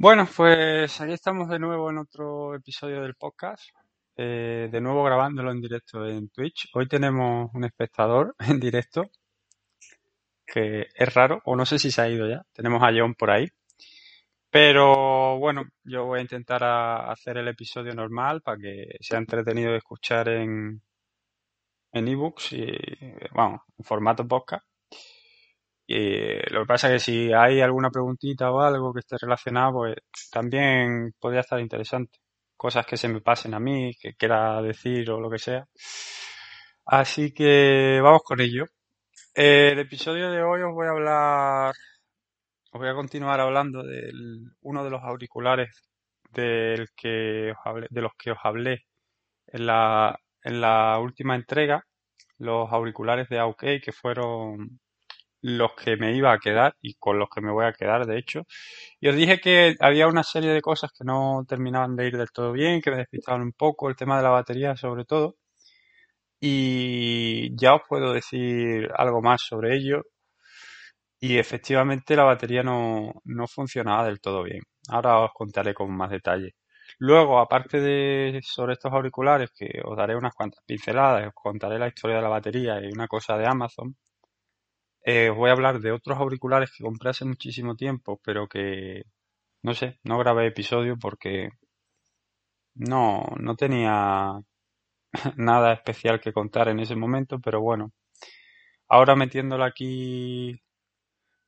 Bueno, pues aquí estamos de nuevo en otro episodio del podcast, eh, de nuevo grabándolo en directo en Twitch. Hoy tenemos un espectador en directo, que es raro, o no sé si se ha ido ya. Tenemos a John por ahí. Pero bueno, yo voy a intentar hacer el episodio normal para que sea entretenido de escuchar en en ebooks y, vamos, en formato podcast. Y lo que pasa es que si hay alguna preguntita o algo que esté relacionado, pues también podría estar interesante. Cosas que se me pasen a mí, que quiera decir o lo que sea. Así que vamos con ello. El episodio de hoy os voy a hablar, os voy a continuar hablando de uno de los auriculares del que os hablé, de los que os hablé en la, en la última entrega, los auriculares de AUK, que fueron los que me iba a quedar y con los que me voy a quedar, de hecho. Y os dije que había una serie de cosas que no terminaban de ir del todo bien, que me despistaban un poco, el tema de la batería sobre todo. Y ya os puedo decir algo más sobre ello. Y efectivamente la batería no, no funcionaba del todo bien. Ahora os contaré con más detalle. Luego, aparte de sobre estos auriculares, que os daré unas cuantas pinceladas, os contaré la historia de la batería y una cosa de Amazon, eh, voy a hablar de otros auriculares que compré hace muchísimo tiempo, pero que, no sé, no grabé episodio porque no, no tenía nada especial que contar en ese momento, pero bueno, ahora metiéndola aquí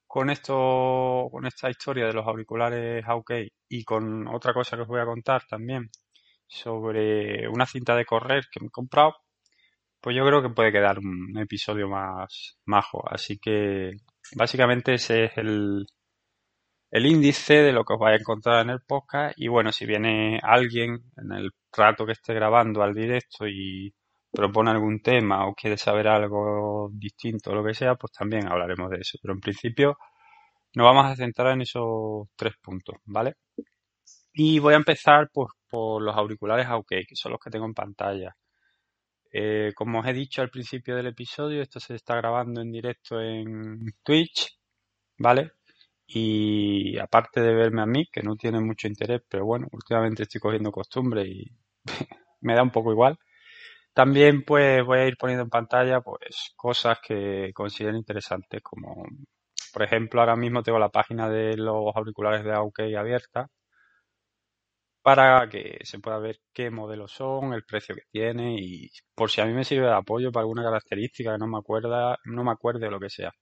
con esto, con esta historia de los auriculares OK y con otra cosa que os voy a contar también sobre una cinta de correr que me he comprado, pues yo creo que puede quedar un episodio más majo. Así que básicamente ese es el, el índice de lo que os vais a encontrar en el podcast. Y bueno, si viene alguien en el rato que esté grabando al directo y propone algún tema o quiere saber algo distinto o lo que sea, pues también hablaremos de eso. Pero en principio nos vamos a centrar en esos tres puntos, ¿vale? Y voy a empezar pues, por los auriculares OK, que son los que tengo en pantalla. Eh, como os he dicho al principio del episodio, esto se está grabando en directo en Twitch, ¿vale? Y aparte de verme a mí, que no tiene mucho interés, pero bueno, últimamente estoy cogiendo costumbre y me da un poco igual. También pues voy a ir poniendo en pantalla pues cosas que considero interesantes como por ejemplo ahora mismo tengo la página de los auriculares de AUK abierta para que se pueda ver qué modelos son, el precio que tiene y por si a mí me sirve de apoyo para alguna característica que no me acuerda, no me acuerde o lo que sea.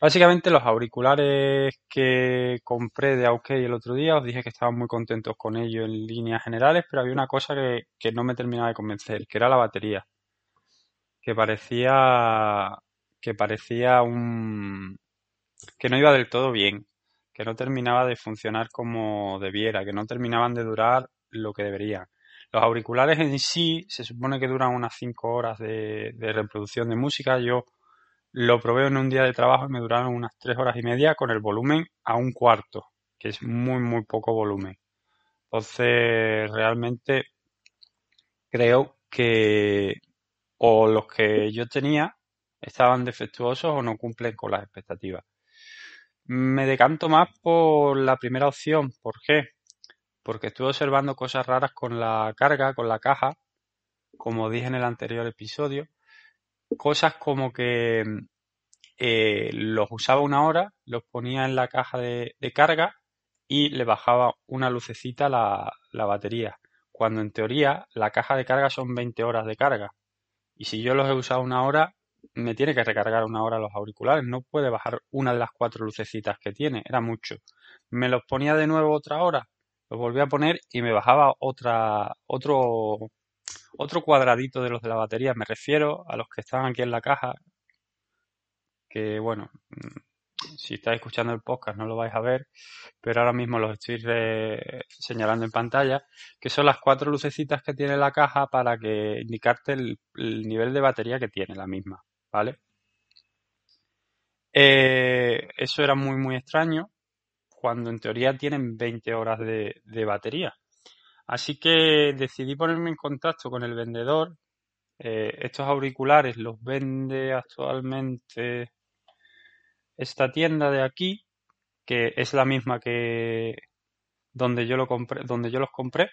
Básicamente los auriculares que compré de AUK el otro día, os dije que estaban muy contentos con ellos en líneas generales, pero había una cosa que, que no me terminaba de convencer, que era la batería. Que parecía que parecía un que no iba del todo bien, que no terminaba de funcionar como debiera, que no terminaban de durar lo que deberían. Los auriculares en sí se supone que duran unas 5 horas de, reproducción de música. Yo lo probé en un día de trabajo y me duraron unas tres horas y media con el volumen a un cuarto, que es muy, muy poco volumen. Entonces, realmente creo que o los que yo tenía estaban defectuosos o no cumplen con las expectativas. Me decanto más por la primera opción. ¿Por qué? Porque estuve observando cosas raras con la carga, con la caja, como dije en el anterior episodio cosas como que eh, los usaba una hora, los ponía en la caja de, carga y le bajaba una lucecita la, la batería, cuando en teoría la caja de carga son 20 horas de carga. Y si yo los he usado una hora, me tiene que recargar una hora los auriculares, no puede bajar una de las cuatro lucecitas que tiene, era mucho. Me los ponía de nuevo otra hora, los volví a poner y me bajaba otra, otro, otro cuadradito de los de la batería, me refiero a los que están aquí en la caja, que bueno, mm, si estáis escuchando el podcast no lo vais a ver, pero ahora mismo los estoy señalando en pantalla, que son las cuatro lucecitas que tiene la caja para que indicarte el, nivel de batería que tiene la misma, ¿vale? Eh, eso era muy muy extraño cuando en teoría tienen 20 horas de batería. Así que decidí ponerme en contacto con el vendedor. Eh, estos auriculares los vende actualmente esta tienda de aquí, que es la misma que, donde yo, lo compré, donde yo los compré.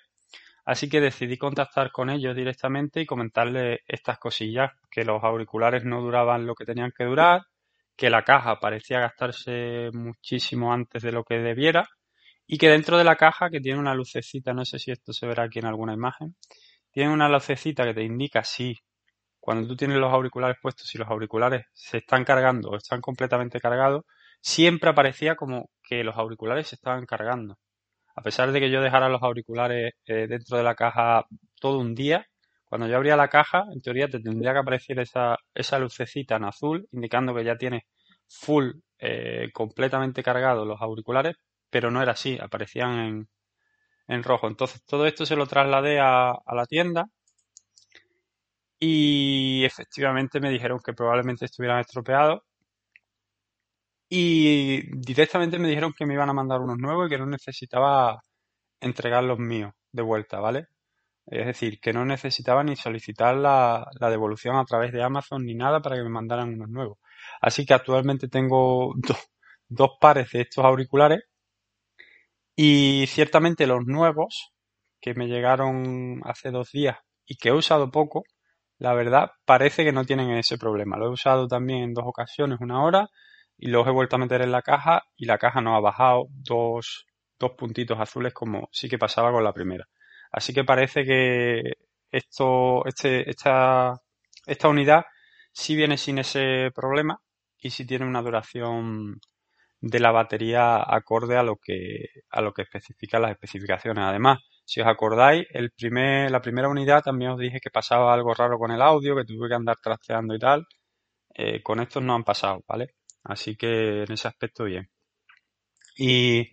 Así que decidí contactar con ellos directamente y comentarles estas cosillas, que los auriculares no duraban lo que tenían que durar, que la caja parecía gastarse muchísimo antes de lo que debiera y que dentro de la caja, que tiene una lucecita, no sé si esto se verá aquí en alguna imagen, tiene una lucecita que te indica si cuando tú tienes los auriculares puestos, si los auriculares se están cargando o están completamente cargados, siempre aparecía como que los auriculares se estaban cargando. A pesar de que yo dejara los auriculares eh, dentro de la caja todo un día, cuando yo abría la caja, en teoría te tendría que aparecer esa, lucecita en azul, indicando que ya tienes full, eh, completamente cargados los auriculares, pero no era así, aparecían en, rojo. Entonces todo esto se lo trasladé a la tienda y efectivamente me dijeron que probablemente estuvieran estropeados y directamente me dijeron que me iban a mandar unos nuevos y que no necesitaba entregar los míos de vuelta, ¿vale? Es decir, que no necesitaba ni solicitar la, devolución a través de Amazon ni nada para que me mandaran unos nuevos. Así que actualmente tengo dos pares de estos auriculares y ciertamente los nuevos que me llegaron hace dos días y que he usado poco, la verdad parece que no tienen ese problema. Lo he usado también en dos ocasiones, una hora, y los he vuelto a meter en la caja y la caja no ha bajado dos, dos puntitos azules como sí que pasaba con la primera. Así que parece que esto, este, esta, esta unidad sí viene sin ese problema y sí tiene una duración de la batería acorde a lo que, a lo que especifican las especificaciones. Además, si os acordáis, el primer, la primera unidad también os dije que pasaba algo raro con el audio, que tuve que andar trasteando y tal. Eh, con estos no han pasado, ¿vale? Así que en ese aspecto bien. Y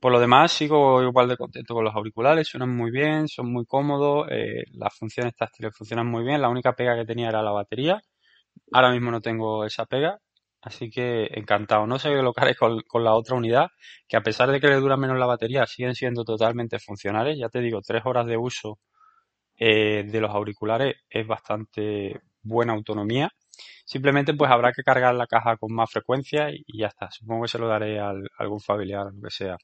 por lo demás sigo igual de contento con los auriculares, suenan muy bien, son muy cómodos, eh, las funciones táctiles funcionan muy bien, la única pega que tenía era la batería, ahora mismo no tengo esa pega, así que encantado. No sé lo que haré con, la otra unidad, que a pesar de que le dura menos la batería, siguen siendo totalmente funcionales, ya te digo, tres horas de uso eh, de los auriculares es bastante buena autonomía Simplemente pues habrá que cargar la caja con más frecuencia y, ya está. Supongo que se lo daré a algún familiar o lo que sea.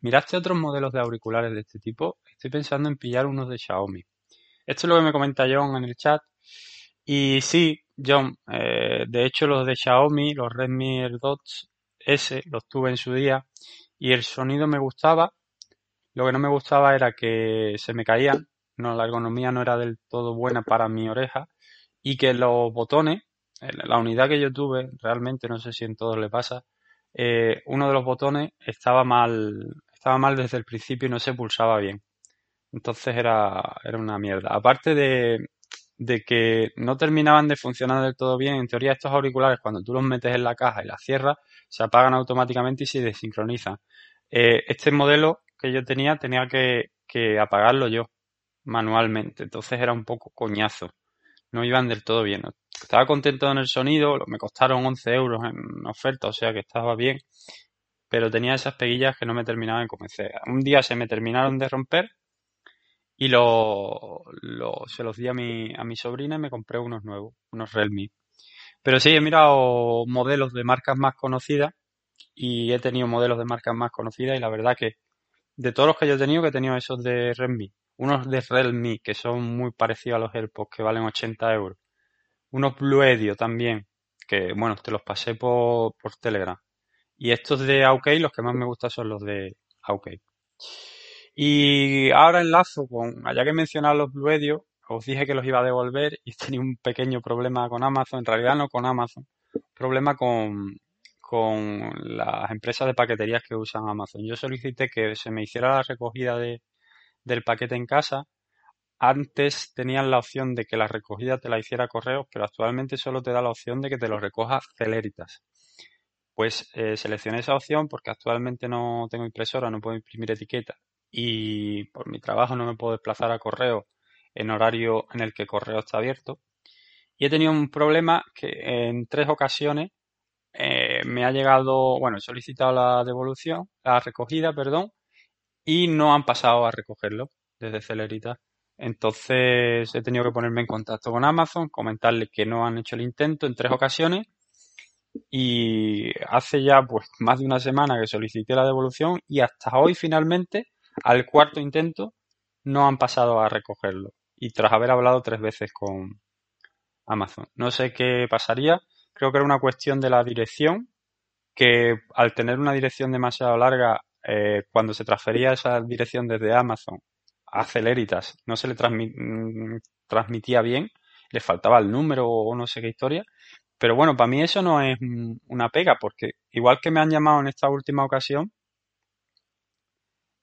¿Miraste otros modelos de auriculares de este tipo? Estoy pensando en pillar unos de Xiaomi. Esto es lo que me comenta John en el chat. Y sí, John, eh, de hecho los de Xiaomi, los Redmi AirDots S, los tuve en su día y el sonido me gustaba. Lo que no me gustaba era que se me caían. No, la ergonomía no era del todo buena para mi oreja y que los botones, la unidad que yo tuve, realmente no sé si en todos le pasa, eh, uno de los botones estaba mal, estaba mal desde el principio y no se pulsaba bien. Entonces era, era una mierda. Aparte de, de que no terminaban de funcionar del todo bien, en teoría estos auriculares cuando tú los metes en la caja y la cierras, se apagan automáticamente y se desincronizan. Eh, este modelo que yo tenía tenía que, que apagarlo yo manualmente, entonces era un poco coñazo no iban del todo bien. Estaba contento en el sonido, me costaron 11 euros en oferta, o sea que estaba bien, pero tenía esas peguillas que no me terminaban de convencer. Un día se me terminaron de romper y lo, se los di a mi, a mi sobrina y me compré unos nuevos, unos Realme. Pero sí, he mirado modelos de marcas más conocidas y he tenido modelos de marcas más conocidas y la verdad que de todos los que yo he tenido, que he tenido esos de Redmi unos de Realme que son muy parecidos a los AirPods que valen 80 euros, unos Bluedio también, que bueno, te los pasé por, por Telegram. Y estos de AOK, los que más me gustan son los de AOK. Y ahora enlazo con, allá que mencionaba los Bluedio, os dije que los iba a devolver y tenía un pequeño problema con Amazon, en realidad no con Amazon, problema con, con las empresas de paqueterías que usan Amazon. Yo solicité que se me hiciera la recogida de, del paquete en casa, antes tenían la opción de que la recogida te la hiciera correo, pero actualmente solo te da la opción de que te lo recoja Celeritas. Pues eh, seleccioné esa opción porque actualmente no tengo impresora, no puedo imprimir etiqueta y por mi trabajo no me puedo desplazar a correo en horario en el que correo está abierto. Y he tenido un problema que en tres ocasiones eh, me ha llegado, bueno, he solicitado la devolución, la recogida, perdón, y no han pasado a recogerlo desde Celerita. Entonces he tenido que ponerme en contacto con Amazon, comentarle que no han hecho el intento en tres ocasiones y hace ya pues más de una semana que solicité la devolución y hasta hoy finalmente, al cuarto intento, no han pasado a recogerlo. Y tras haber hablado tres veces con Amazon. No sé qué pasaría. Creo que era una cuestión de la dirección, que al tener una dirección demasiado larga, eh, cuando se transfería esa dirección desde Amazon a Celeritas, no se le mm, transmitía bien, le faltaba el número o no sé qué historia. Pero bueno, para mí eso no es una pega, porque igual que me han llamado en esta última ocasión,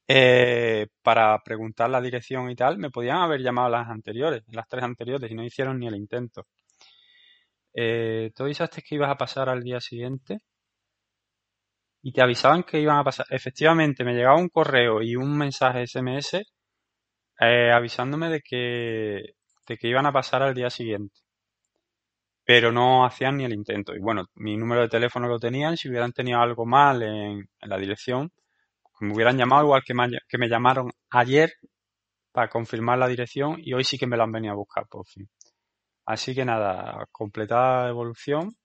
eh, para preguntar la dirección y tal, me podían haber llamado las anteriores, las tres anteriores, y no hicieron ni el intento. Eh, ¿Tú avisaste que ibas a pasar al día siguiente? Y te avisaban que iban a pasar. Efectivamente, me llegaba un correo y un mensaje SMS eh, avisándome de que, de que iban a pasar al día siguiente. Pero no hacían ni el intento. Y bueno, mi número de teléfono lo tenían. Si hubieran tenido algo mal en la dirección, me hubieran llamado igual que me, que me llamaron ayer para confirmar la dirección y hoy sí que me lo han venido a buscar por fin. Así que nada, completada evolución.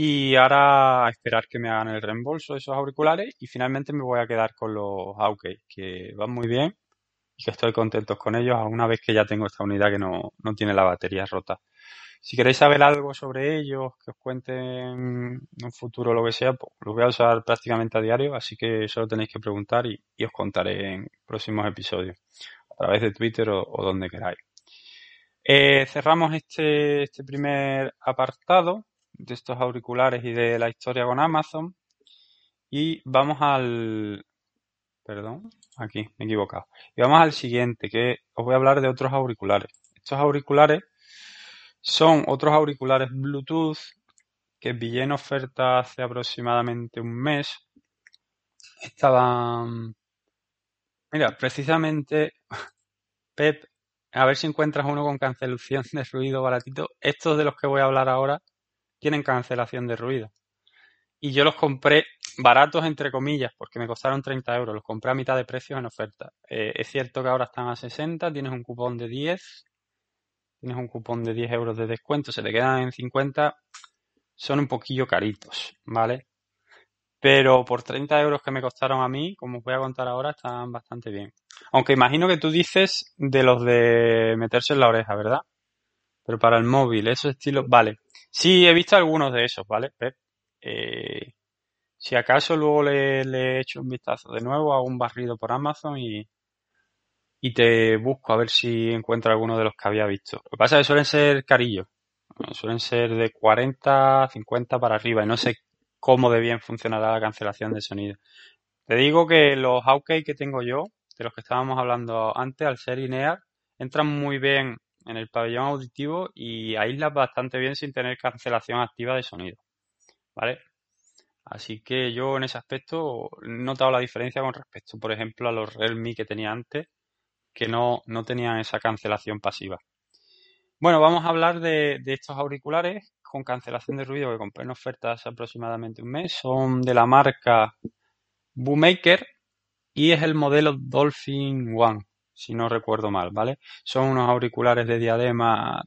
Y ahora a esperar que me hagan el reembolso de esos auriculares y finalmente me voy a quedar con los Aukey, que van muy bien y que estoy contento con ellos una vez que ya tengo esta unidad que no, no tiene la batería rota. Si queréis saber algo sobre ellos, que os cuente en un futuro lo que sea, pues los voy a usar prácticamente a diario, así que solo tenéis que preguntar y, os contaré en próximos episodios, a través de Twitter o, donde queráis. Eh, cerramos este, este primer apartado de estos auriculares y de la historia con Amazon y vamos al... Perdón, aquí me he equivocado. Y vamos al siguiente, que os voy a hablar de otros auriculares. Estos auriculares son otros auriculares Bluetooth que pillé en oferta hace aproximadamente un mes. Estaban... Mira, precisamente, Pep, a ver si encuentras uno con cancelación de ruido baratito. Estos de los que voy a hablar ahora tienen cancelación de ruido. Y yo los compré baratos, entre comillas, porque me costaron 30 euros. Los compré a mitad de precio en oferta. Eh, es cierto que ahora están a 60, tienes un cupón de 10 tienes un cupón de 10 euros de descuento, se te quedan en 50, son un poquillo caritos, ¿vale? Pero por 30 euros que me costaron a mí, como os voy a contar ahora, están bastante bien. Aunque imagino que tú dices de los de meterse en la oreja, ¿verdad? Pero para el móvil, esos estilos, vale. Sí, he visto algunos de esos, ¿vale? Eh, si acaso luego le, le he hecho un vistazo de nuevo, hago un barrido por Amazon y, y te busco a ver si encuentro alguno de los que había visto. Lo que pasa es que suelen ser carillos. Suelen ser de 40, 50 para arriba y no sé cómo de bien funcionará la cancelación de sonido. Te digo que los Aukey que tengo yo, de los que estábamos hablando antes, al ser INEAR, entran muy bien en el pabellón auditivo y aíslan bastante bien sin tener cancelación activa de sonido. ¿Vale? Así que yo en ese aspecto he notado la diferencia con respecto, por ejemplo, a los Realme que tenía antes, que no, no tenían esa cancelación pasiva. Bueno, vamos a hablar de, estos auriculares con cancelación de ruido que compré en ofertas aproximadamente un mes. Son de la marca Boomaker y es el modelo Dolphin One, si no recuerdo mal, ¿vale? Son unos auriculares de diadema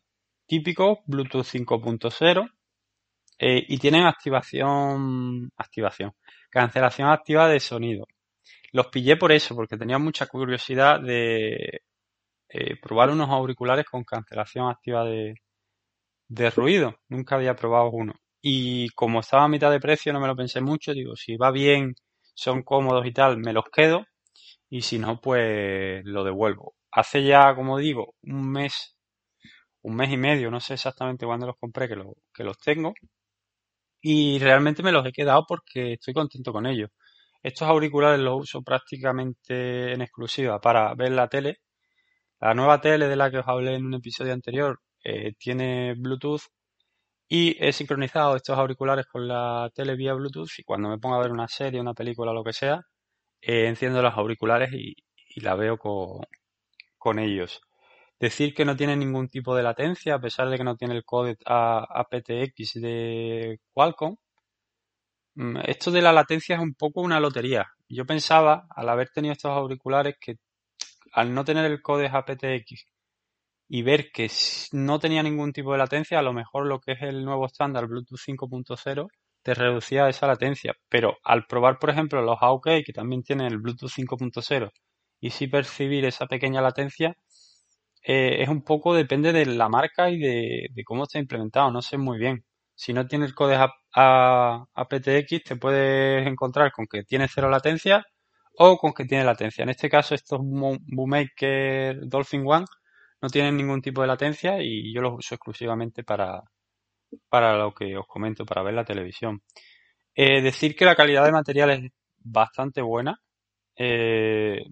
típicos, Bluetooth 5.0 eh, y tienen activación, activación, cancelación activa de sonido. Los pillé por eso, porque tenía mucha curiosidad de eh, probar unos auriculares con cancelación activa de, ruido. Nunca había probado uno. Y como estaba a mitad de precio, no me lo pensé mucho. Digo, si va bien, son cómodos y tal, me los quedo. Y si no, pues lo devuelvo. Hace ya, como digo, un mes, un mes y medio, no sé exactamente cuándo los compré, que, que los tengo. Y realmente me los he quedado porque estoy contento con ellos. Estos auriculares los uso prácticamente en exclusiva para ver la tele. La nueva tele de la que os hablé en un episodio anterior eh, tiene Bluetooth y he sincronizado estos auriculares con la tele vía Bluetooth y cuando me pongo a ver una serie, una película, lo que sea, eh, enciendo los auriculares y, la veo con, con, ellos. Decir que no tiene ningún tipo de latencia, a pesar de que no tiene el codec aptX de Qualcomm, Mm, esto de la latencia es un poco una lotería. Yo pensaba, al haber tenido estos auriculares, que al no tener el código aptX y ver que no tenía ningún tipo de latencia, a lo mejor lo que es el nuevo estándar Bluetooth 5.0 te reducía esa latencia. Pero al probar, por ejemplo, los AOK, que también tienen el Bluetooth 5.0, y si percibir esa pequeña latencia, eh, es un poco, depende de la marca y de, cómo está implementado, no sé muy bien. Si no tiene el código aptX, te puedes encontrar con que tiene cero latencia o con que tiene latencia. En este caso, estos Boommaker Dolphin One no tienen ningún tipo de latencia y yo los uso exclusivamente para, para lo que os comento, para ver la televisión. Eh, decir que la calidad de material es bastante buena. Eh,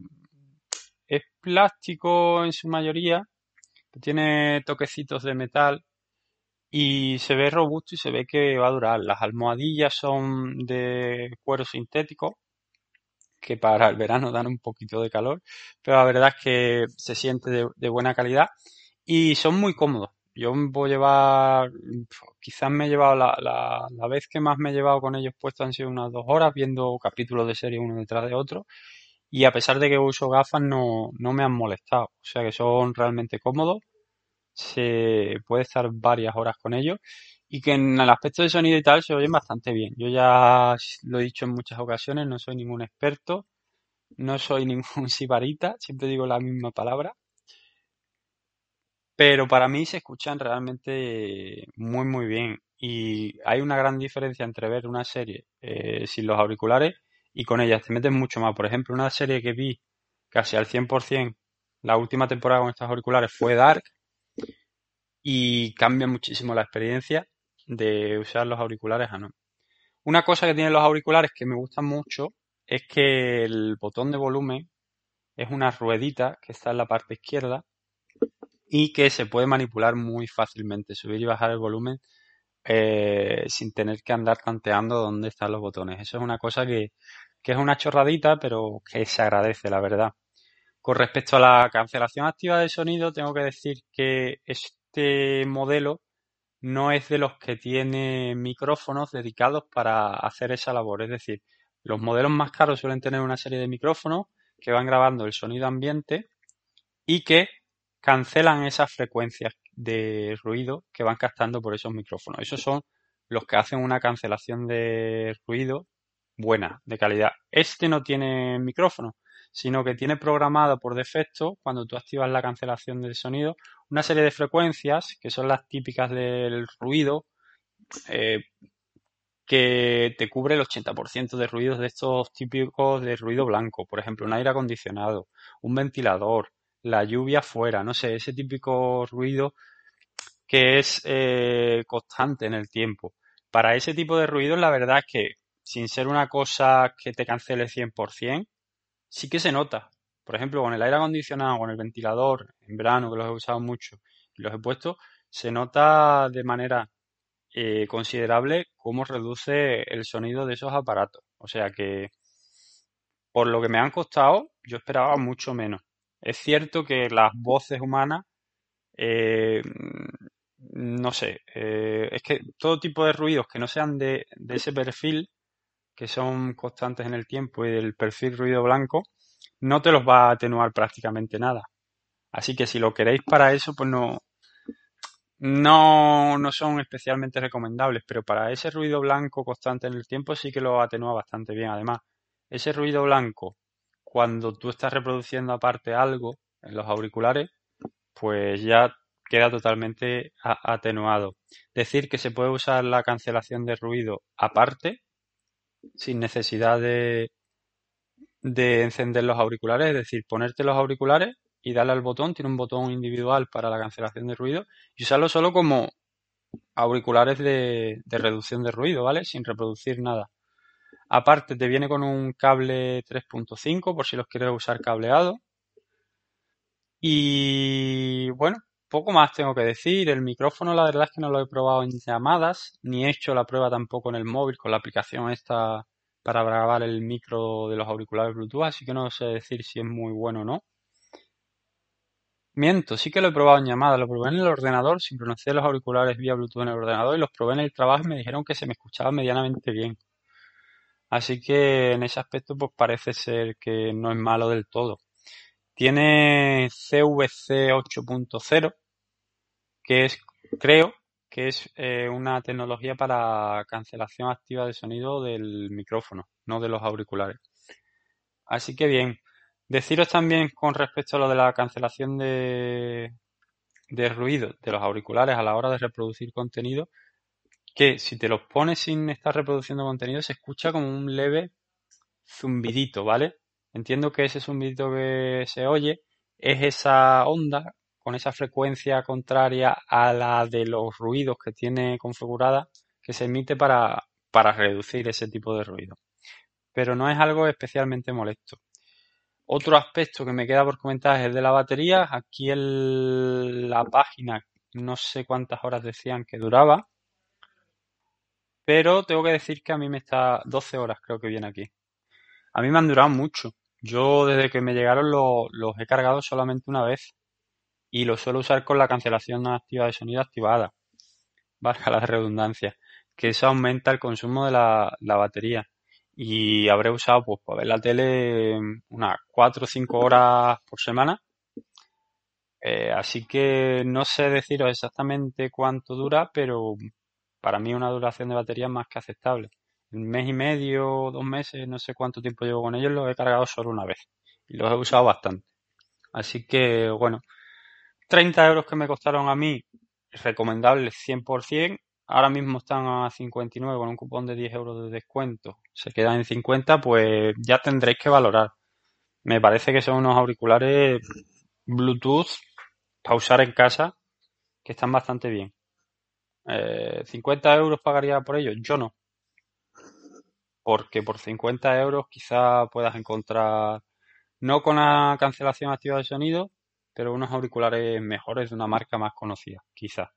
es plástico en su mayoría, tiene toquecitos de metal y se ve robusto y se ve que va a durar. Las almohadillas son de cuero sintético, que para el verano dan un poquito de calor, pero la verdad es que se siente de, buena calidad y son muy cómodos. Yo voy a llevar, quizás me he llevado la, la, vez que más me he llevado con ellos puestos han sido unas dos horas viendo capítulos de serie uno detrás de otro y a pesar de que uso gafas no, no me han molestado. O sea que son realmente cómodos. Se puede estar varias horas con ellos y que en el aspecto de sonido y tal se oyen bastante bien. Yo ya lo he dicho en muchas ocasiones, no soy ningún experto, no soy ningún sibarita, siempre digo la misma palabra. Pero para mí se escuchan realmente muy muy bien y hay una gran diferencia entre ver una serie eh, sin los auriculares y con ellas te metes mucho más. Por ejemplo, una serie que vi casi al 100% la última temporada con estos auriculares fue Dark y cambia muchísimo la experiencia de usar los auriculares a no. Una cosa que tienen los auriculares que me gusta mucho es que el botón de volumen es una ruedita que está en la parte izquierda y que se puede manipular muy fácilmente, subir y bajar el volumen eh, sin tener que andar tanteando dónde están los botones. Eso es una cosa que, que es una chorradita, pero que se agradece, la verdad. Con respecto a la cancelación activa de sonido, tengo que decir que este modelo no es de los que tiene micrófonos dedicados para hacer esa labor. Es decir, los modelos más caros suelen tener una serie de micrófonos que van grabando el sonido ambiente y que cancelan esas frecuencias de ruido que van captando por esos micrófonos. Esos son los que hacen una cancelación de ruido buena, de calidad. Este no tiene micrófono, sino que tiene programado por defecto, cuando tú activas la cancelación del sonido, una serie de frecuencias que son las típicas del ruido, eh, que te cubre el 80% de ruidos de estos típicos de ruido blanco, por ejemplo, un aire acondicionado, un ventilador, la lluvia fuera, no sé, ese típico ruido que es eh, constante en el tiempo. Para ese tipo de ruidos, la verdad es que, sin ser una cosa que te cancele 100%, sí que se nota. Por ejemplo, con el aire acondicionado, con el ventilador, en verano, que los he usado mucho y los he puesto, se nota de manera eh, considerable cómo reduce el sonido de esos aparatos. O sea que, por lo que me han costado, yo esperaba mucho menos. Es cierto que las voces humanas, eh, no sé, eh, es que todo tipo de ruidos que no sean de, ese perfil, que son constantes en el tiempo y del perfil ruido blanco, no te los va a atenuar prácticamente nada. Así que si lo queréis para eso, pues no, no, no son especialmente recomendables, pero para ese ruido blanco constante en el tiempo sí que lo atenúa bastante bien. Además, ese ruido blanco cuando tú estás reproduciendo aparte algo en los auriculares, pues ya queda totalmente atenuado. Decir que se puede usar la cancelación de ruido aparte, sin necesidad de, de encender los auriculares, es decir, ponerte los auriculares y darle al botón, tiene un botón individual para la cancelación de ruido y usarlo solo como auriculares de, de reducción de ruido, ¿vale? Sin reproducir nada. Aparte te viene con un cable 3.5 por si los quieres usar cableado. Y bueno, poco más tengo que decir. El micrófono la verdad es que no lo he probado en llamadas, ni he hecho la prueba tampoco en el móvil con la aplicación esta para grabar el micro de los auriculares Bluetooth, así que no sé decir si es muy bueno o no. Miento, sí que lo he probado en llamada, lo probé en el ordenador, sincronicé los auriculares vía Bluetooth en el ordenador y los probé en el trabajo y me dijeron que se me escuchaba medianamente bien. Así que en ese aspecto pues parece ser que no es malo del todo. Tiene CVC 8.0, que es, creo, que es eh, una tecnología para cancelación activa de sonido del micrófono, no de los auriculares. Así que bien, deciros también con respecto a lo de la cancelación de, de ruido de los auriculares a la hora de reproducir contenido, que si te los pones sin estar reproduciendo contenido se escucha como un leve zumbidito, ¿vale? Entiendo que ese zumbidito que se oye es esa onda con esa frecuencia contraria a la de los ruidos que tiene configurada que se emite para, para reducir ese tipo de ruido. Pero no es algo especialmente molesto. Otro aspecto que me queda por comentar es el de la batería. Aquí en la página no sé cuántas horas decían que duraba. Pero tengo que decir que a mí me está 12 horas creo que viene aquí. A mí me han durado mucho. Yo desde que me llegaron los he cargado solamente una vez y lo suelo usar con la cancelación activa de sonido activada, valga la redundancia, que eso aumenta el consumo de la, batería. Y habré usado pues para ver la tele unas 4 o 5 horas por semana. Eh, así que no sé deciros exactamente cuánto dura, pero para mí una duración de batería más que aceptable. Un mes y medio, dos meses, no sé cuánto tiempo llevo con ellos, los he cargado solo una vez. Y los he usado bastante. Así que, bueno, 30 euros que me costaron a mí, recomendables 100%. Ahora mismo están a 59 con un cupón de 10 euros de descuento. Se quedan en 50, pues ya tendréis que valorar. Me parece que son unos auriculares Bluetooth para usar en casa que están bastante bien. Eh, ¿50 euros pagaría por ellos? Yo no. Porque por 50 euros quizá puedas encontrar, no con la cancelación activa de sonido, pero unos auriculares mejores de una marca más conocida, quizá.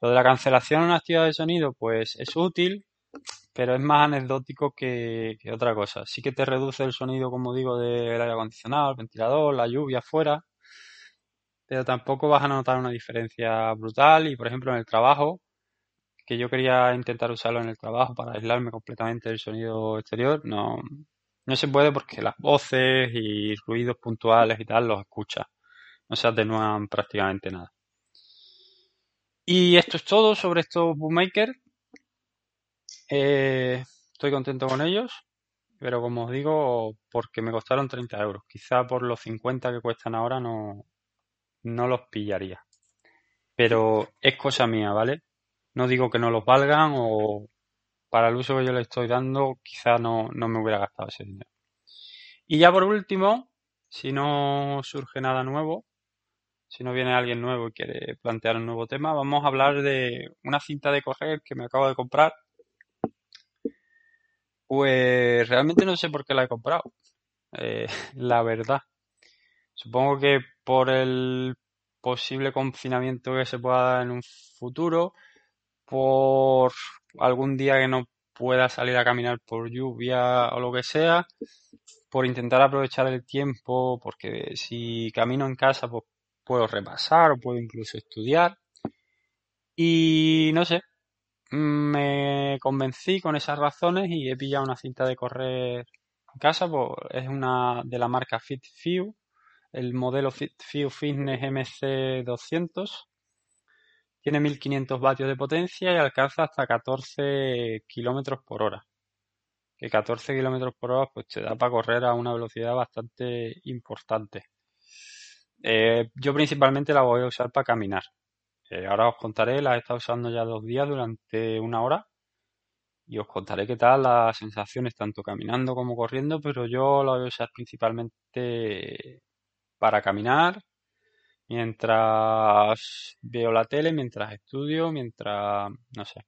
Lo de la cancelación activa de sonido, pues es útil, pero es más anecdótico que, otra cosa. Sí que te reduce el sonido, como digo, del aire acondicionado, el ventilador, la lluvia afuera, pero tampoco vas a notar una diferencia brutal. Y por ejemplo, en el trabajo, que yo quería intentar usarlo en el trabajo para aislarme completamente del sonido exterior, no, no se puede porque las voces y ruidos puntuales y tal los escuchas no se atenúan prácticamente nada. Y esto es todo sobre estos Bookmaker. Eh, estoy contento con ellos, pero como os digo, porque me costaron 30 euros. Quizá por los 50 que cuestan ahora no, no los pillaría. Pero es cosa mía, ¿vale? No digo que no los valgan o para el uso que yo le estoy dando, quizá no, no me hubiera gastado ese dinero. Y ya por último, si no surge nada nuevo, si no viene alguien nuevo y quiere plantear un nuevo tema, vamos a hablar de una cinta de correr que me acabo de comprar. Pues realmente no sé por qué la he comprado. Eh, la verdad. Supongo que por el posible confinamiento que se pueda dar en un futuro, por algún día que no pueda salir a caminar por lluvia o lo que sea, por intentar aprovechar el tiempo, porque si camino en casa, pues puedo repasar o puedo incluso estudiar. Y no sé, me convencí con esas razones y he pillado una cinta de correr en casa, pues es una de la marca FitFew, el modelo FitFew Fitness MC200. Tiene 1500 vatios de potencia y alcanza hasta 14 kilómetros por hora. Que 14 kilómetros por hora pues te da para correr a una velocidad bastante importante. Eh, yo principalmente la voy a usar para caminar. Eh, ahora os contaré, la he estado usando ya dos días durante una hora y os contaré qué tal las sensaciones tanto caminando como corriendo, pero yo la voy a usar principalmente para caminar, mientras veo la tele, mientras estudio, mientras, no sé.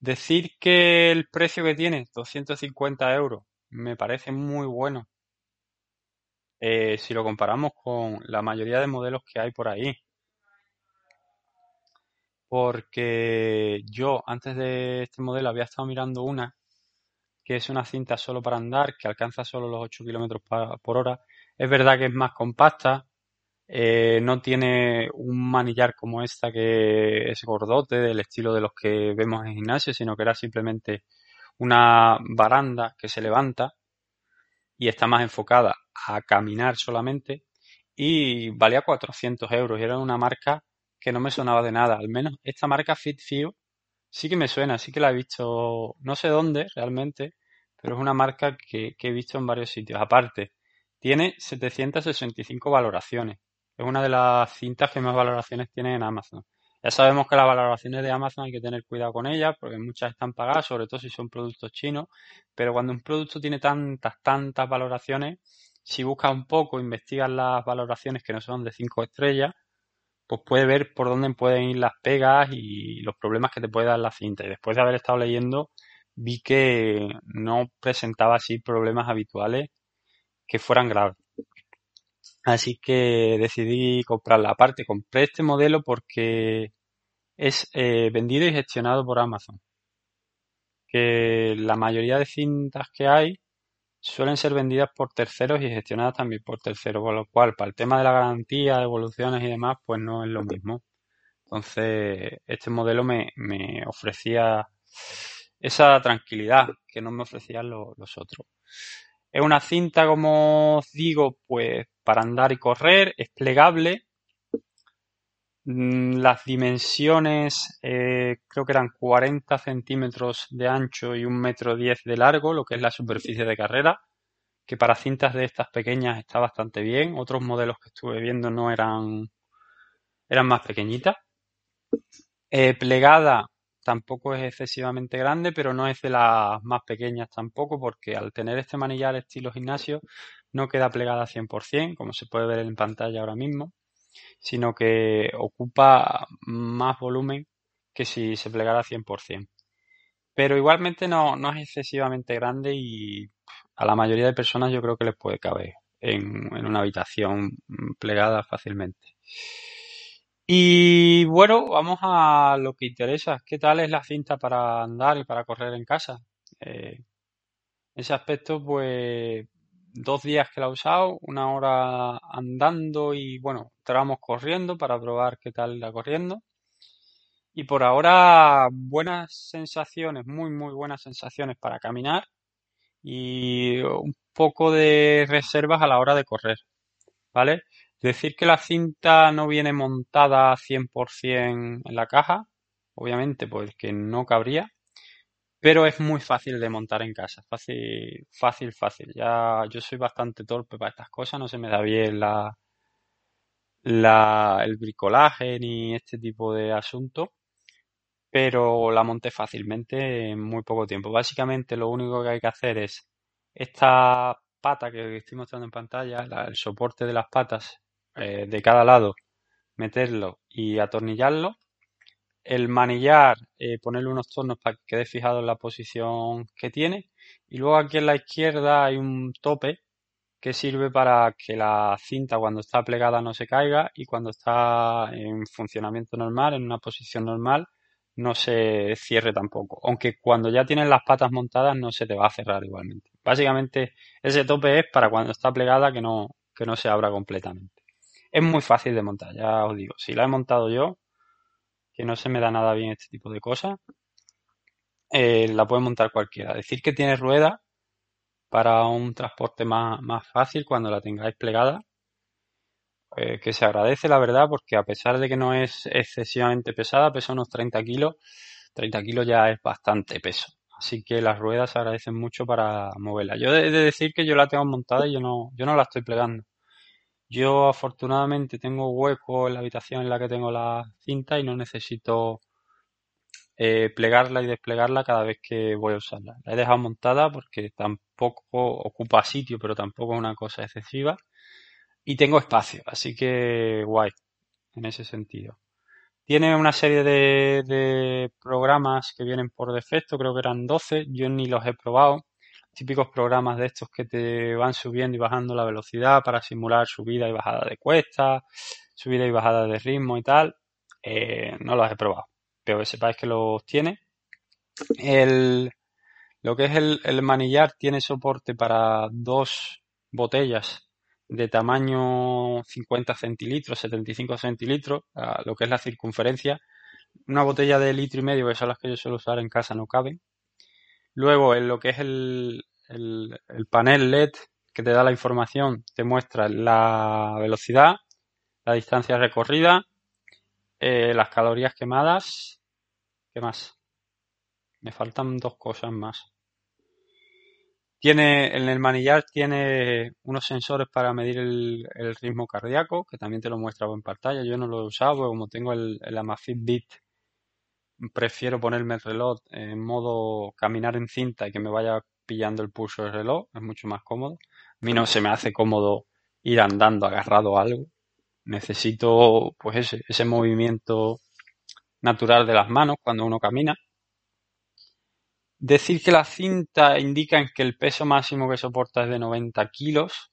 Decir que el precio que tiene, 250 euros, me parece muy bueno eh, si lo comparamos con la mayoría de modelos que hay por ahí. Porque yo antes de este modelo había estado mirando una que es una cinta solo para andar, que alcanza solo los 8 kilómetros por hora. Es verdad que es más compacta, eh, no tiene un manillar como esta que es gordote, del estilo de los que vemos en gimnasio, sino que era simplemente una baranda que se levanta y está más enfocada a caminar solamente y valía 400 euros y era una marca que no me sonaba de nada. Al menos esta marca FitFio sí que me suena, sí que la he visto, no sé dónde realmente, pero es una marca que he visto en varios sitios. Aparte, tiene 765 valoraciones. Es una de las cintas que más valoraciones tiene en Amazon. Ya sabemos que las valoraciones de Amazon hay que tener cuidado con ellas porque muchas están pagadas, sobre todo si son productos chinos, pero cuando un producto tiene tantas, tantas valoraciones, si buscas un poco, investigas las valoraciones que no son de 5 estrellas, pues puedes ver por dónde pueden ir las pegas y los problemas que te puede dar la cinta. Y después de haber estado leyendo, vi que no presentaba así problemas habituales que fueran graves. Así que decidí comprarla. Aparte, compré este modelo porque es eh, vendido y gestionado por Amazon. Que la mayoría de cintas que hay suelen ser vendidas por terceros y gestionadas también por terceros, con lo cual para el tema de la garantía, devoluciones y demás, pues no es lo mismo. Entonces, este modelo me, ofrecía esa tranquilidad que no me ofrecían los otros. Es una cinta, como os digo, pues para andar y correr, es plegable. Mm, las dimensiones eh, creo que eran 40 centímetros de ancho y un metro 10 de largo, lo que es la superficie de carrera, que para cintas de estas pequeñas está bastante bien. Otros modelos que estuve viendo no eran, eran más pequeñitas. Eh, plegada tampoco es excesivamente grande, pero no es de las más pequeñas tampoco, porque al tener este manillar estilo gimnasio no queda plegada 100%, como se puede ver en pantalla ahora mismo, sino que ocupa más volumen que si se plegara 100%. Pero igualmente no, no es excesivamente grande y a la mayoría de personas yo creo que les puede caber en, en una habitación plegada fácilmente. Y bueno, vamos a lo que interesa. ¿Qué tal es la cinta para andar y para correr en casa? Eh, ese aspecto, pues dos días que la he usado, una hora andando y bueno, tramos corriendo para probar qué tal la corriendo. Y por ahora buenas sensaciones, muy muy buenas sensaciones para caminar y un poco de reservas a la hora de correr, ¿vale? Decir que la cinta no viene montada 100% en la caja, obviamente, pues que no cabría, pero es muy fácil de montar en casa, fácil, fácil, fácil. Ya yo soy bastante torpe para estas cosas, no se me da bien la, la, el bricolaje ni este tipo de asuntos, pero la monté fácilmente en muy poco tiempo. Básicamente lo único que hay que hacer es esta pata que estoy mostrando en pantalla, el soporte de las patas eh, de cada lado, meterlo y atornillarlo. El manillar, eh, ponerle unos tornos para que quede fijado en la posición que tiene. Y luego aquí en la izquierda hay un tope que sirve para que la cinta cuando está plegada no se caiga y cuando está en funcionamiento normal, en una posición normal, no se cierre tampoco. Aunque cuando ya tienes las patas montadas no se te va a cerrar igualmente. Básicamente ese tope es para cuando está plegada que no, que no se abra completamente. Es muy fácil de montar, ya os digo. Si la he montado yo, que no se me da nada bien este tipo de cosas, eh, la puede montar cualquiera. Decir que tiene rueda para un transporte más, fácil cuando la tengáis plegada, eh, que se agradece la verdad porque a pesar de que no es excesivamente pesada, pesa unos 30 kilos, 30 kilos ya es bastante peso. Así que las ruedas se agradecen mucho para moverla. Yo he de decir que yo la tengo montada y yo no, yo no la estoy plegando. Yo afortunadamente tengo hueco en la habitación en la que tengo la cinta y no necesito eh, plegarla y desplegarla cada vez que voy a usarla. La he dejado montada porque tampoco ocupa sitio, pero tampoco es una cosa excesiva. Y tengo espacio, así que guay en ese sentido. Tiene una serie de, de programas que vienen por defecto, creo que eran 12, yo ni los he probado típicos programas de estos que te van subiendo y bajando la velocidad para simular subida y bajada de cuesta, subida y bajada de ritmo y tal, eh, no los he probado, pero que sepáis que los tiene. El, lo que es el, manillar tiene soporte para dos botellas de tamaño 50 centilitros, 75 centilitros, lo que es la circunferencia. Una botella de litro y medio, que son las que yo suelo usar en casa, no caben. Luego, en lo que es el, panel LED que te da la información, te muestra la velocidad, la distancia recorrida, eh, las calorías quemadas. ¿Qué más? Me faltan dos cosas más. Tiene, en el manillar tiene unos sensores para medir el, ritmo cardíaco, que también te lo muestra en pantalla. Yo no lo he usado, como tengo el, el Amazfit Bit, prefiero ponerme el reloj en modo caminar en cinta y que me vaya pillando el pulso del reloj, es mucho más cómodo. A mí no se me hace cómodo ir andando agarrado a algo. Necesito, pues ese, ese movimiento natural de las manos cuando uno camina. Decir que la cinta indica que el peso máximo que soporta es de 90 kilos.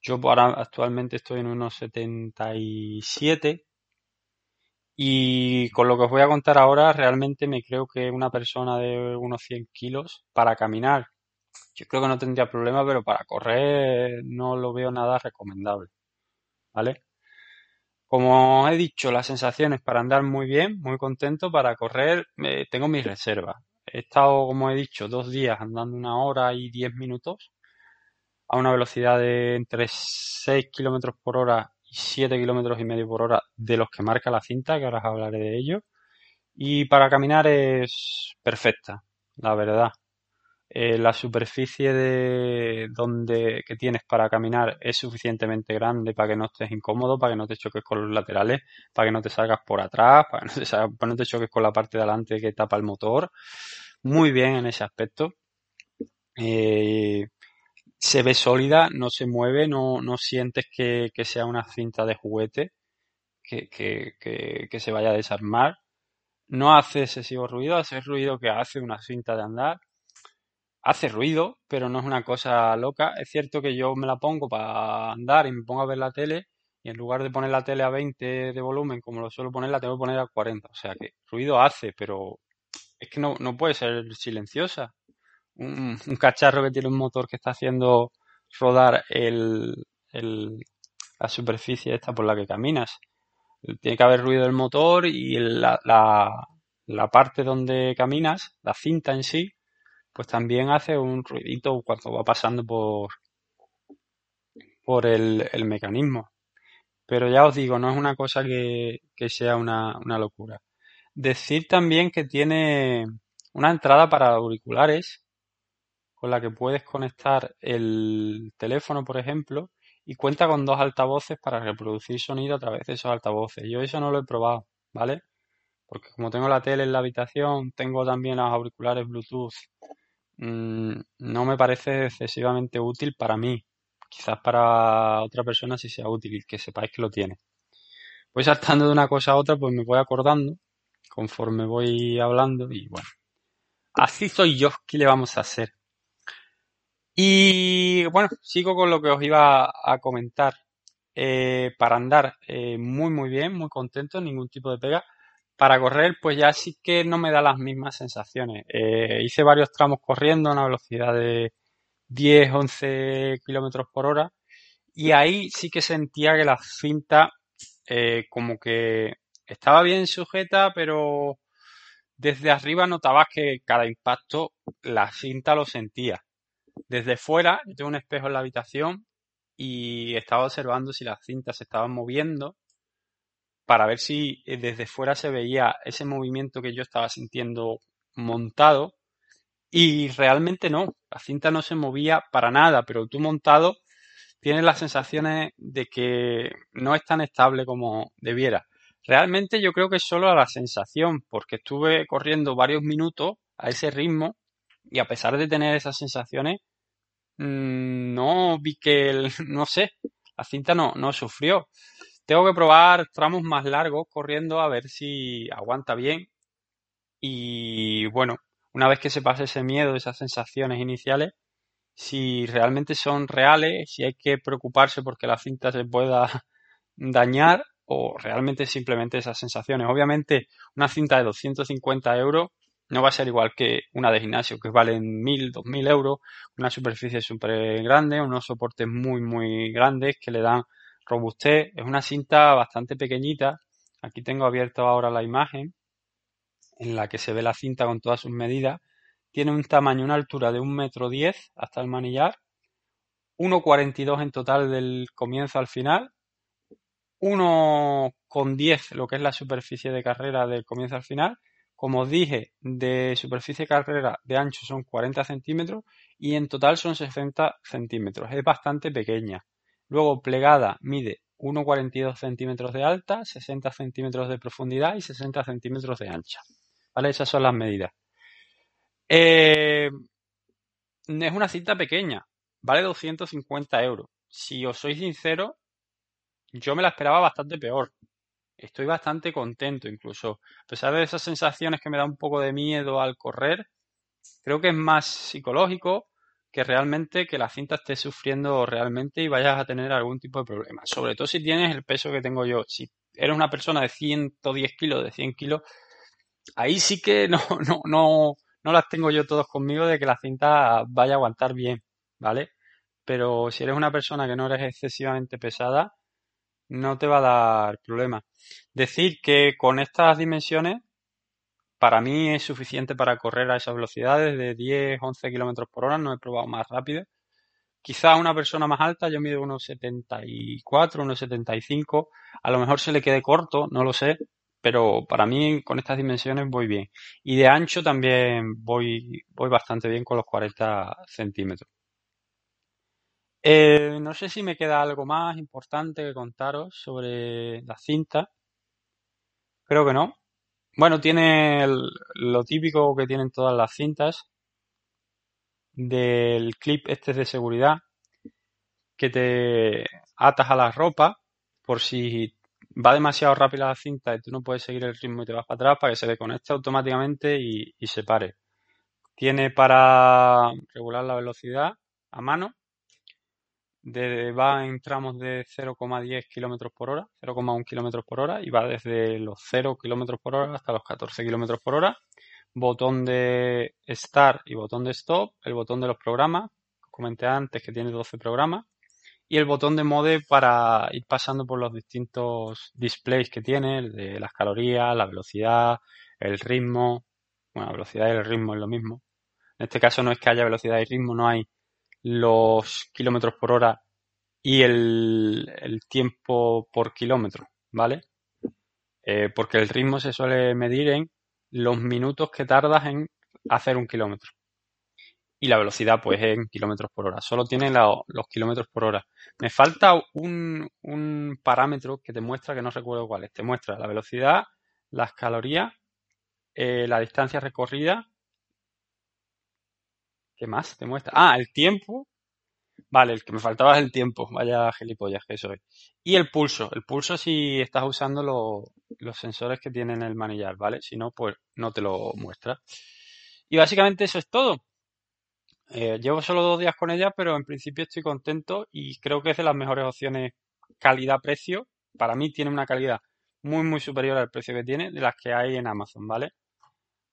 Yo ahora actualmente estoy en unos 77. Y con lo que os voy a contar ahora, realmente me creo que una persona de unos 100 kilos para caminar, yo creo que no tendría problema, pero para correr no lo veo nada recomendable. ¿Vale? Como he dicho, las sensaciones para andar muy bien, muy contento, para correr, tengo mis reservas. He estado, como he dicho, dos días andando una hora y diez minutos a una velocidad de entre 6 kilómetros por hora 7 kilómetros y medio por hora de los que marca la cinta, que ahora os hablaré de ello. Y para caminar es perfecta, la verdad. Eh, la superficie de donde que tienes para caminar es suficientemente grande para que no estés incómodo, para que no te choques con los laterales, para que no te salgas por atrás, para que no te, choques con la parte de adelante que tapa el motor. Muy bien en ese aspecto. Eh, se ve sólida, no se mueve, no, sientes que, sea una cinta de juguete que, se vaya a desarmar. No hace excesivo ruido, hace ruido que hace una cinta de andar hace ruido, pero no es una cosa loca. Es cierto que yo me la pongo para andar y me pongo a ver la tele y en lugar de poner la tele a 20 de volumen como lo suelo poner, la tengo que poner a 40. O sea que ruido hace, pero es que no puede ser silenciosa. Un, cacharro que tiene un motor que está haciendo rodar el, la superficie esta por la que caminas. Tiene que haber ruido del motor y la, la parte donde caminas, la cinta en sí, pues también hace un ruidito cuando va pasando por, por el, mecanismo. Pero ya os digo, no es una cosa que, sea una, una, locura. Decir también que tiene una entrada para auriculares con la que puedes conectar el teléfono, por ejemplo, y cuenta con dos altavoces para reproducir sonido a través de esos altavoces. Yo eso no lo he probado, ¿vale? Porque como tengo la tele en la habitación, tengo también los auriculares Bluetooth Mm, no me parece excesivamente útil para mí. Quizás para otra persona sí sea útil y que sepáis que lo tiene. Voy saltando de una cosa a otra, pues me voy acordando conforme voy hablando y bueno. Así soy yo, ¿qué le vamos a hacer? Y bueno, sigo con lo que os iba a comentar. Eh, para andar eh, muy muy bien, muy contento, ningún tipo de pega. Para correr, pues ya sí que no me da las mismas sensaciones. Eh, hice varios tramos corriendo a una velocidad de 10, 11 kilómetros por hora y ahí sí que sentía que la cinta como que estaba bien sujeta, pero desde arriba notabas que cada impacto la cinta lo sentía. Desde fuera, yo tengo un espejo en la habitación y estaba observando si las cintas se estaban moviendo para ver si eh, desde fuera se veía ese movimiento que yo estaba sintiendo montado y realmente no, la cinta no se movía para nada, pero tú montado tienes las sensaciones de que no es tan estable como debiera. Realmente yo creo que es solo a la sensación, porque estuve corriendo varios minutos a ese ritmo y a pesar de tener esas sensaciones, mm, no vi que, el, no sé, la cinta no, no sufrió. Tengo que probar tramos más largos corriendo a ver si aguanta bien. Y bueno, una vez que se pase ese miedo, esas sensaciones iniciales, si realmente son reales, si hay que preocuparse porque la cinta se pueda dañar o realmente simplemente esas sensaciones. Obviamente, una cinta de 250 euros no va a ser igual que una de gimnasio que valen 1000, 2000 euros, una superficie súper grande, unos soportes muy, muy grandes que le dan robustez. Es una cinta bastante pequeñita. Aquí tengo abierto ahora la imagen en la que se ve la cinta con todas sus medidas. Tiene un tamaño, una altura de un metro diez hasta el manillar, 1,42 en total del comienzo al final 1,10 lo que es la superficie de carrera del comienzo al final. Como dije, de superficie carrera de ancho son 40 centímetros y en total son 60 centímetros. Es bastante pequeña. Luego plegada mide 1,42 centímetros de alta, 60 centímetros de profundidad y 60 centímetros de ancha. ¿Vale? Esas son las medidas. Eh, es una cinta pequeña, vale 250 euros. Si os soy sincero, yo me la esperaba bastante peor. Estoy bastante contento incluso. A pesar de esas sensaciones que me da un poco de miedo al correr, creo que es más psicológico que realmente que la cinta esté sufriendo realmente y vayas a tener algún tipo de problema. Sobre todo si tienes el peso que tengo yo. Si eres una persona de 110 kilos, de 100 kilos, ahí sí que no, no, no, no las tengo yo todos conmigo de que la cinta vaya a aguantar bien, ¿vale? Pero si eres una persona que no eres excesivamente pesada, no te va a dar problema. Decir que con estas dimensiones, para mí es suficiente para correr a esas velocidades de 10, 11 kilómetros por hora, no he probado más rápido. Quizá una persona más alta, yo mido unos 74, unos 75, a lo mejor se le quede corto, no lo sé, pero para mí con estas dimensiones voy bien. Y de ancho también voy, voy bastante bien con los 40 centímetros. Eh, no sé si me queda algo más importante que contaros sobre la cinta. Creo que no. Bueno, tiene lo típico que tienen todas las cintas del clip este de seguridad que te atas a la ropa por si va demasiado rápida la cinta y tú no puedes seguir el ritmo y te vas para atrás para que se desconecte automáticamente y, se pare. Tiene para regular la velocidad a mano. Va en tramos de 0,10 km por hora, 0,1 km por hora y va desde los 0 km por hora hasta los 14 km por hora. Botón de Start y botón de Stop. El botón de los programas, comenté antes que tiene 12 programas y el botón de mode para ir pasando por los distintos displays que tiene, de las calorías, la velocidad, el ritmo. Bueno, la velocidad y el ritmo es lo mismo. En este caso no es que haya velocidad y ritmo, no hay los kilómetros por hora y el, tiempo por kilómetro, ¿vale? Eh, porque el ritmo se suele medir en los minutos que tardas en hacer un kilómetro y la velocidad pues en kilómetros por hora. Solo tiene los kilómetros por hora. Me falta un, un, parámetro que te muestra, que no recuerdo cuál es. Te muestra la velocidad, las calorías, eh, la distancia recorrida. ¿Qué más te muestra? Ah, el tiempo. Vale, el que me faltaba es el tiempo. Vaya gilipollas que soy. Y el pulso. El pulso si estás usando los sensores que tienen el manillar, ¿vale? Si no, pues no te lo muestra. Y básicamente eso es todo. Eh, llevo solo dos días con ella, pero en principio estoy contento y creo que es de las mejores opciones calidad-precio. Para mí tiene una calidad muy, muy superior al precio que tiene de las que hay en Amazon, ¿vale?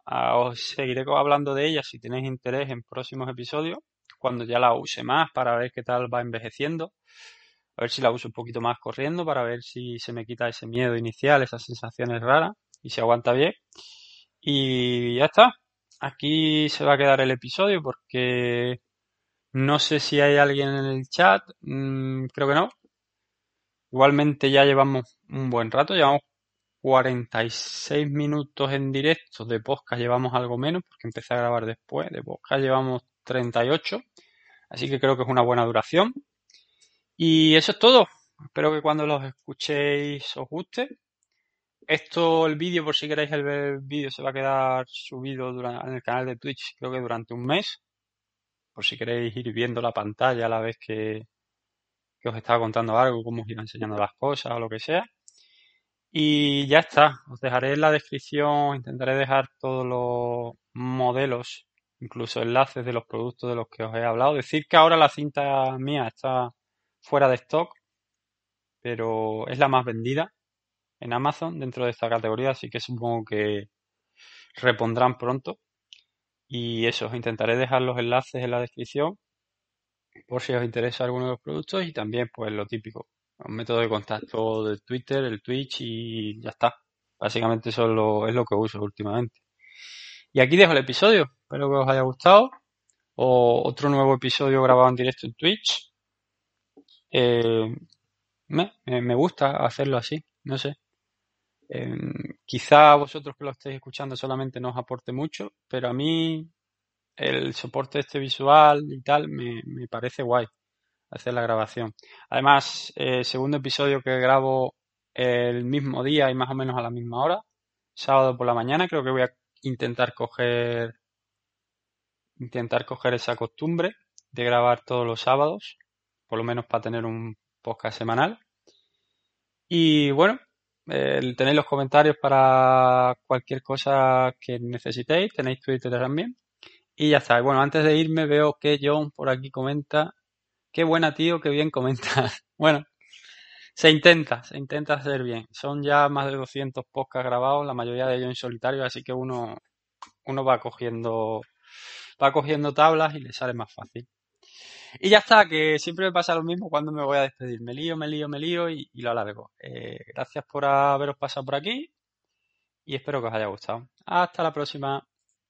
Ah, os seguiré hablando de ella si tenéis interés en próximos episodios, cuando ya la use más para ver qué tal va envejeciendo. A ver si la uso un poquito más corriendo para ver si se me quita ese miedo inicial, esas sensaciones raras y se aguanta bien. Y ya está aquí se va a quedar el episodio porque no sé si hay alguien en el chat, mm, creo que no. Igualmente ya llevamos un buen rato, llevamos 46 minutos en directo, de podcast llevamos algo menos porque empecé a grabar después, de podcast llevamos 38, así que creo que es una buena duración. Y eso es todo. Espero que cuando los escuchéis os guste. Esto, el vídeo, por si queréis el vídeo, se va a quedar subido en el canal de Twitch, creo que durante un mes. Por si queréis ir viendo la pantalla a la vez que, que os estaba contando algo, cómo os iba enseñando las cosas o lo que sea. Y ya está, os dejaré en la descripción, intentaré dejar todos los modelos, incluso enlaces de los productos de los que os he hablado. Decir que ahora la cinta mía está fuera de stock, pero es la más vendida en Amazon dentro de esta categoría, así que supongo que repondrán pronto. Y eso, os intentaré dejar los enlaces en la descripción por si os interesa alguno de los productos y también pues lo típico, un método de contacto de Twitter, el Twitch y ya está. Básicamente eso es lo, es lo que uso últimamente. Y aquí dejo el episodio, espero que os haya gustado. O otro nuevo episodio grabado en directo en Twitch. Eh, me, me gusta hacerlo así, no sé. Em, quizá a vosotros que lo estéis escuchando solamente no os aporte mucho, pero a mí el soporte este visual y tal me, me parece guay hacer la grabación. Además, eh, segundo episodio que grabo el mismo día y más o menos a la misma hora, sábado por la mañana, creo que voy a intentar coger intentar coger esa costumbre de grabar todos los sábados, por lo menos para tener un podcast semanal. Y bueno, tenéis los comentarios para cualquier cosa que necesitéis, tenéis Twitter también. Y ya está. Bueno, antes de irme veo que John por aquí comenta. Qué buena tío, qué bien comenta. bueno, se intenta, se intenta hacer bien. Son ya más de 200 podcasts grabados, la mayoría de ellos en solitario, así que uno, uno va cogiendo va cogiendo tablas y le sale más fácil. Y ya está, que siempre me pasa lo mismo cuando me voy a despedir. Me lío, me lío, me lío y, lo alargo. Eh, gracias por haberos pasado por aquí y espero que os haya gustado. Hasta la próxima.